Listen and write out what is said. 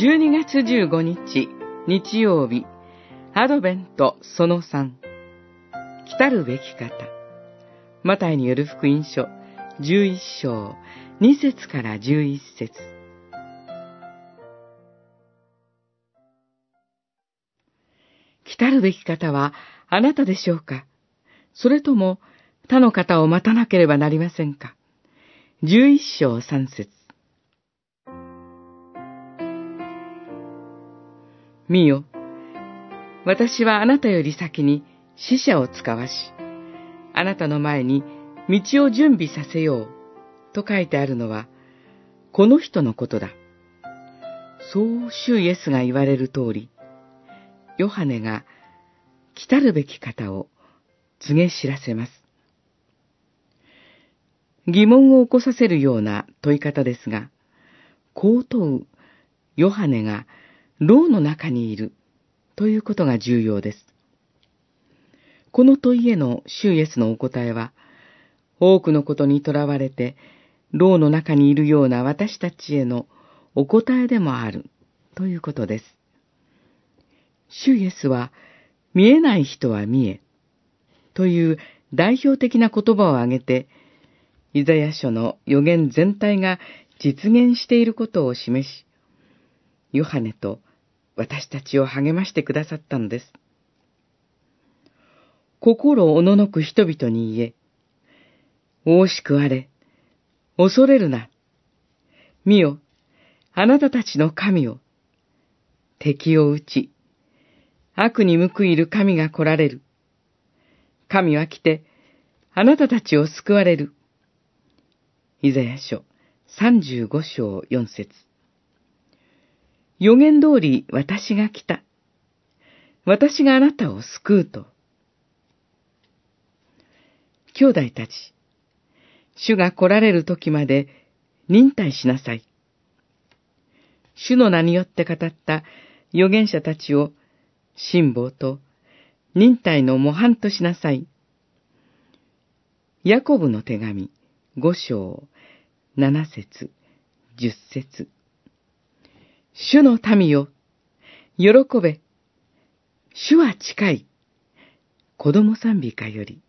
12月15日、日曜日、アドベントその3、来たるべき方、マタイによる福音書、11章、2節から11節。来たるべき方はあなたでしょうか？それとも他の方を待たなければなりませんか ?11 章3節。見よ、私はあなたより先に死者を使わし、あなたの前に道を準備させよう、と書いてあるのは、この人のことだ。そう主イエスが言われる通り、ヨハネが来たるべき方を告げ知らせます。疑問を起こさせるような問い方ですが、こう問うヨハネが牢の中にいるということが重要です。この問いへの主イエスのお答えは、多くのことにとらわれて、牢の中にいるような私たちへのお答えでもあるということです。主イエスは、見えない人は見え、という代表的な言葉を挙げて、イザヤ書の予言全体が実現していることを示し、ヨハネと私たちを励ましてくださったのです。心をおののく人々に言え、大しくあれ、恐れるな。見よ、あなたたちの神を、敵を打ち、悪に報いる神が来られる。神は来て、あなたたちを救われる。イザヤ書35章4節予言通り私が来た。私があなたを救うと。兄弟たち、主が来られる時まで忍耐しなさい。主の名によって語った預言者たちを辛抱と忍耐の模範としなさい。ヤコブの手紙五章七節十節主の民よ、喜べ。主は近い。子供賛美歌より。